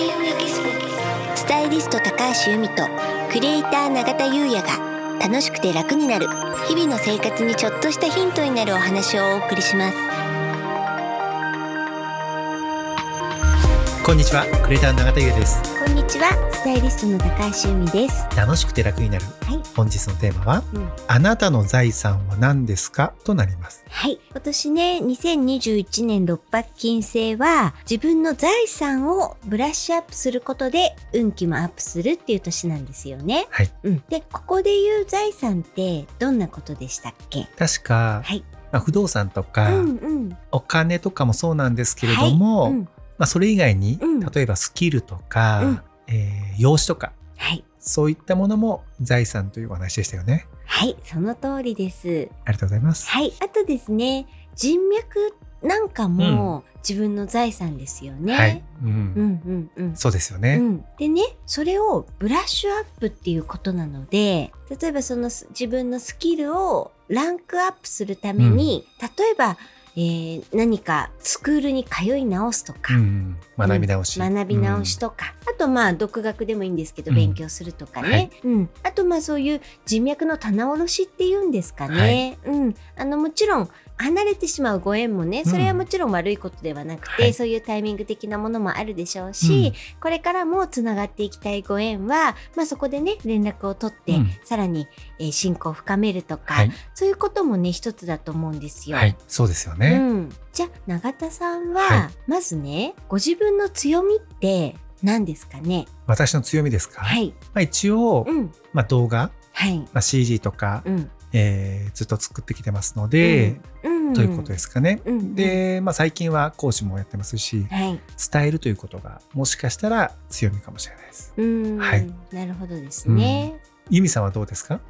ススタイリスト高橋由美とクリエイター永田優也が楽しくて楽になる日々の生活にちょっとしたヒントになるお話をお送りします。こんにちは。クリエイターの永田優也です。こんにちは。スタイリストの高橋由美です。楽しくて楽になる。はい、本日のテーマはうん、あなたの財産は何ですか？となります。はい。今年ね2021年六白金星は自分の財産をブラッシュアップすることで運気もアップするっていう年なんですよね。はい。うん、でここで言う財産ってどんなことでしたっけ？確か、はい。まあ、不動産とか、うんうん。お金とかもそうなんですけれども、はい。うんまあ、それ以外に、うん。例えばスキルとか、うん。えー容姿とかはい。そういったものも財産というお話でしたよね。はいその通りです。ありがとうございます。はいあとですね人脈なんかも自分の財産ですよね、はい、うん。うんうんうん。そうですよね、うん、でねそれをブラッシュアップっていうことなので例えばそのす自分のスキルをランクアップするために、例えば、えー何かスクールに通い直すとか、うん学び直し、学び直しとか、あとまあ独学でもいいんですけどうん。勉強するとかね、はい。うん、あとまあそういう人脈の棚卸しっていうんですかね、うん、あのもちろん離れてしまうご縁もねそれはもちろん悪いことではなくて、はい。そういうタイミング的なものもあるでしょうし、これからもつながっていきたいご縁は、まあ、そこでね連絡を取って、うん。さらに、えー信仰を深めるとか、はい、そういうこともね一つだと思うんですよ。はい、そうですよね、うん、じゃあ永田さんは、はい。まずねご自分の強みって何ですかね？私の強みですか、はい、まあ、一応、うん、まあ、動画、はい、まあ、CG とか、うん、えーずっと作ってきてますので、うん、ということですかね。うんで、まあ、最近は講師もやってますしはい、伝えるということがもしかしたら強みかもしれないです。うん、はい。なるほどですね。由美さんはどうですか？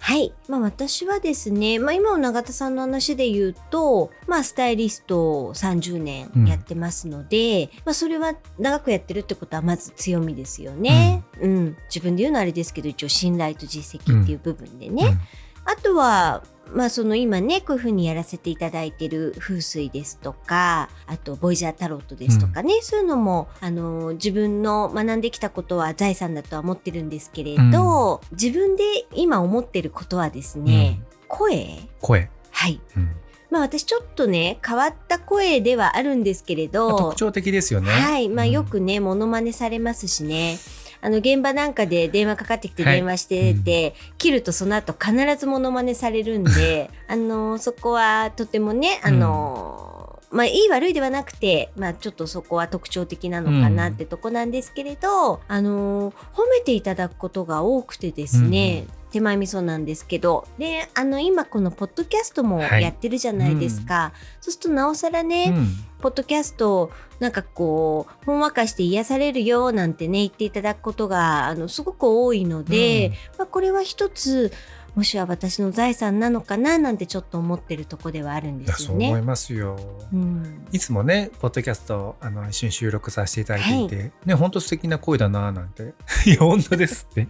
はい。まあ私はですね、まあ今の永田さんの話で言うと、まあスタイリストを30年やってますので、まあそれは長くやってるってことはまず強みですよね。うん。自分で言うのはあれですけど、一応信頼と実績っていう部分でね。あとは、まあその今ね、こういうふうにやらせていただいてる風水ですとか、あとボイジャータロットですとかね、そういうのも、あの、自分の学んできたことは財産だとは思ってるんですけれど、自分で今思ってることはですうんね、声？声、はい。うんまあ私ちょっとね、変わった声ではあるんですけれまあど、特徴的ですよね。はい。まあうんよくね、モノマネされますしね。あの、現場なんかで電話かかってきてはい電話してて、切るとその後必ずモノマネされるんで、あの、そこはとてもね、あの、まあ、いい悪いではなくて、まあ、ちょっとそこは特徴的なのかなってとこなんですけれど、あの、褒めていただくことが多くてですね、手前味噌なんですけど、で、あの、今このポッドキャストもはい。やってるじゃないですか。そうするとなおさらね、うん。ポッドキャストなんかこうほんわかして癒されるよなんてね言っていただくことがあのすごく多いので、まあ、これは一つもしは私の財産なのかななんてちょっと思ってるとこではあるんですよね。そう思いますよ。うん。いつもね、ポッドキャストあの一緒に収録させていただいていて、ね、本当素敵な声だななんて、いや本当ですって、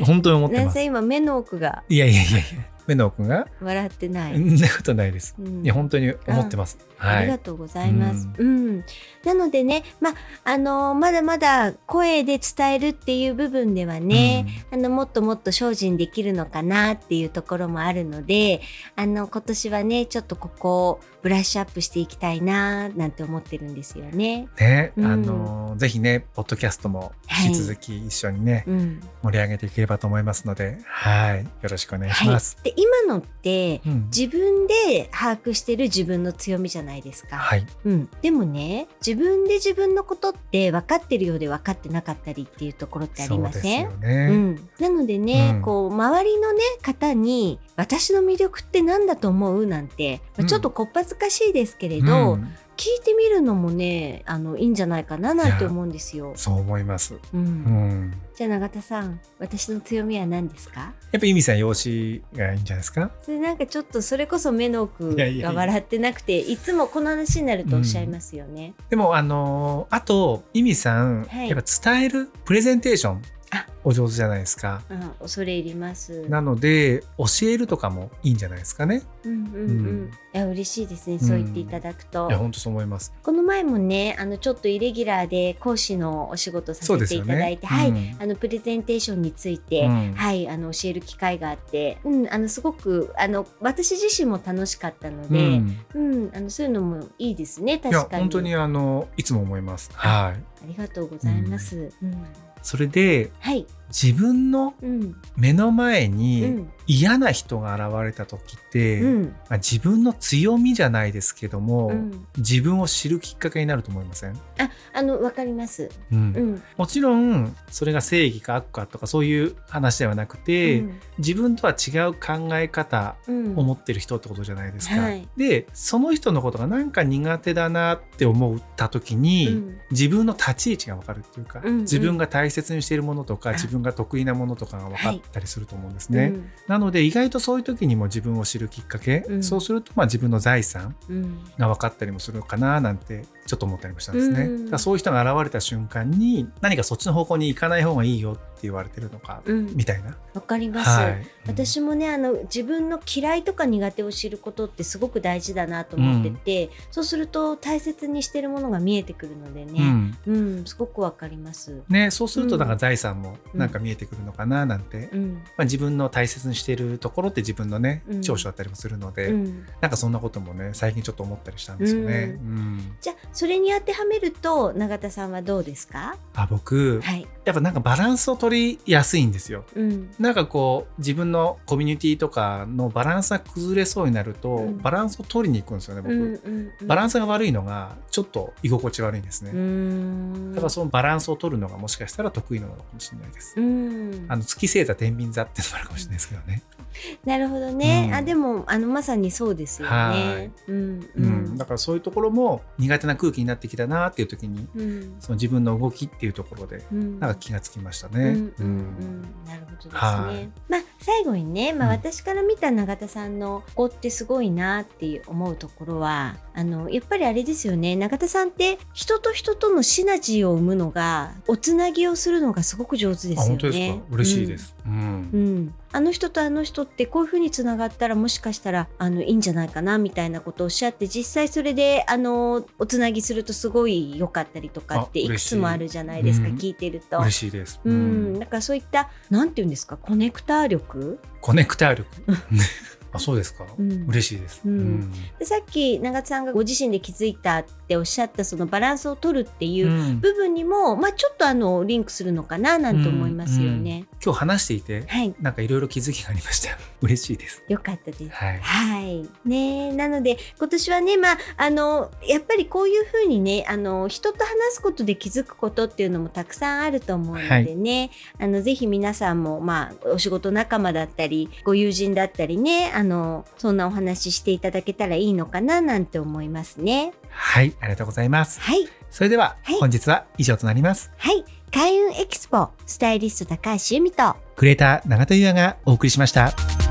本当に思ってます。今目の奥がいやいやいやいや、目の奥が笑ってない。そんなことないです。うんいや本当に思ってます。はい。ありがとうございます。うん、なのでね、まああのまだまだ声で伝えるっていう部分ではね、あのもっともっと精進できるのかなっていうところもあるので、あの今年はねちょっとここをブラッシュアップしていきたいななんて思ってるんですよね。ね、うんあのぜひね、ポッドキャストも引き続き一緒にね、うん、盛り上げていければと思いますので、はい、よろしくお願いしはいます。。で今のってうん。自分で把握してる自分の強みじゃないですか。はい、うん、でもね自分で自分のことって分かってるようで分かってなかったりっていうところってありません？そうですよね。うん、なのでね、うん。こう周りのね方に「私の魅力って何だと思う?」なんて、まあうん。ちょっとこっぱずかしいですけれど、うん聞いてみるのもねあのいいんじゃないかななんて思うんですよ。そう思います。うんうん。じゃあ永田さん私の強みは何ですか？やっぱ意味さん容姿がいいんじゃないですか？それなんかちょっとそれこそ目の奥が笑ってなくていつもこの話になるとおっしゃいますよね。でもあのーあと意味さん、はいやっぱ伝えるプレゼンテーションあお上手じゃないですか。うん、恐れ入ります。なので教えるとかもいいんじゃないですかね。うんうんうん。うんいや嬉しいですね。そう言っていただくと。いや本当そう思います。この前もね、あのちょっとイレギュラーで講師のお仕事させていただいて、。はい、うんあのプレゼンテーションについて、うんはい、あの教える機会があって、うん、あのすごくあの私自身も楽しかったのうで、んうん、あのそういうのもいいですね。確かに。本当にあのいつも思います。はい。ありがとうございます。うん、それではい、自分のうん、目の前うにん、嫌な人が現れた時って、うん、まあ、自分の強みじゃないですけども、うん。自分を知るきっかけになると思いません、あ、あのわかります。うん。うん、もちろんそれが正義か悪かとかそういう話ではなくて、うん。自分とは違う考え方うん。を持ってる人ってことじゃないですか。はい。でその人のことがなんか苦手だなって思った時に、うん。自分の立ち位置が分かるっていうか、うんうん。自分が大切にしているものとかあ。自分が得意なものとかが分かったりすると思うんですね。うん。なので意外とそういう時にも自分を知るきっかけ、うん。そうするとまあ自分の財産うん。が分かったりもするかななんてちょっと思ったりもしたんですね。うん。だからそういう人が現れた瞬間に何かそっちの方向に行かない方がいいよって言われてるのか、うん。みたいな。わかります。はい、私もねあの自分の嫌いとか苦手を知ることってすごく大事だなと思ってて、そうすると大切にしてるものが見えてくるのでうん、ね、うんすごくわかります。ね、そうするとうん。なんか財産もなんか見えてくるのかななんて、うん。まあ、自分の大切にしているところって自分のねうん。長所だったりもするので、うん、なんかそんなこともね最近ちょっと思ったりしたんですよね。ううん。じゃあそれに当てはめると永田さんはどうですか？あ僕はい。やっぱなんかバランスを取りやすいんですよ。うん。なんかこう自分のコミュニティとかのバランスが崩れそうになると、うん。バランスを取りに行くんですよね僕、うんうんうん、バランスが悪いのがちょっと居心地悪いんですね、だからそのバランスを取るのがもしかしたら得意なのかもしれないです、うん。あの月星座天秤座ってのもあるかもしれないですけどね、なるほどね、うん。あでもあのまさにそうですよはね。うんううんん。だからそういうところも苦手な空気になってきたなっていう時にうん。その自分の動きっていうところでうん。なんか気がつきましたね。なるほどですね。はいまあ最後にね、まあ、うん私から見た永田さんのここってすごいなって思うところはあのやっぱりあれですよね永田さんって人と人とのシナジーを生むのがおつなぎをするのがすごく上手ですよね。あ本当ですか嬉しいです。うんうん。うんあの人とあの人ってこういうふうにつながったらもしかしたらあのいいんじゃないかなみたいなことをおっしゃって実際それであのおつなぎするとすごい良かったりとかってあいくつもあるじゃないですか嬉しい聞いてると。嬉しいです。ううんん、だからそういったなんていうんですかコネクター力、コネクター力。あそうですか。うん嬉しいです。うんでさっき永田さんがご自身で気づいたっておっしゃったそのバランスを取るっていううん部分にも、まあ、ちょっとあのリンクするのかななんて思いますよね。今日話していてはいなんかいろいろ気づきがありました。嬉しいです。よかったです。はい。はい。ねなので、今年はね、まあ、あの、やっぱりこういうふうにね、あの、人と話すことで気づくことっていうのもたくさんあると思うのでね、あの、ぜひ皆さんも、まあ、お仕事仲間だったり、ご友人だったりね、あの、そんなお話ししていただけたらいいのかな、なんて思いますね。はい、ありがとうございます。はい。それでは、はい本日は以上となります。はい。開運エキスポ、スタイリスト高橋由美と、クリエイター永田優也がお送りしました。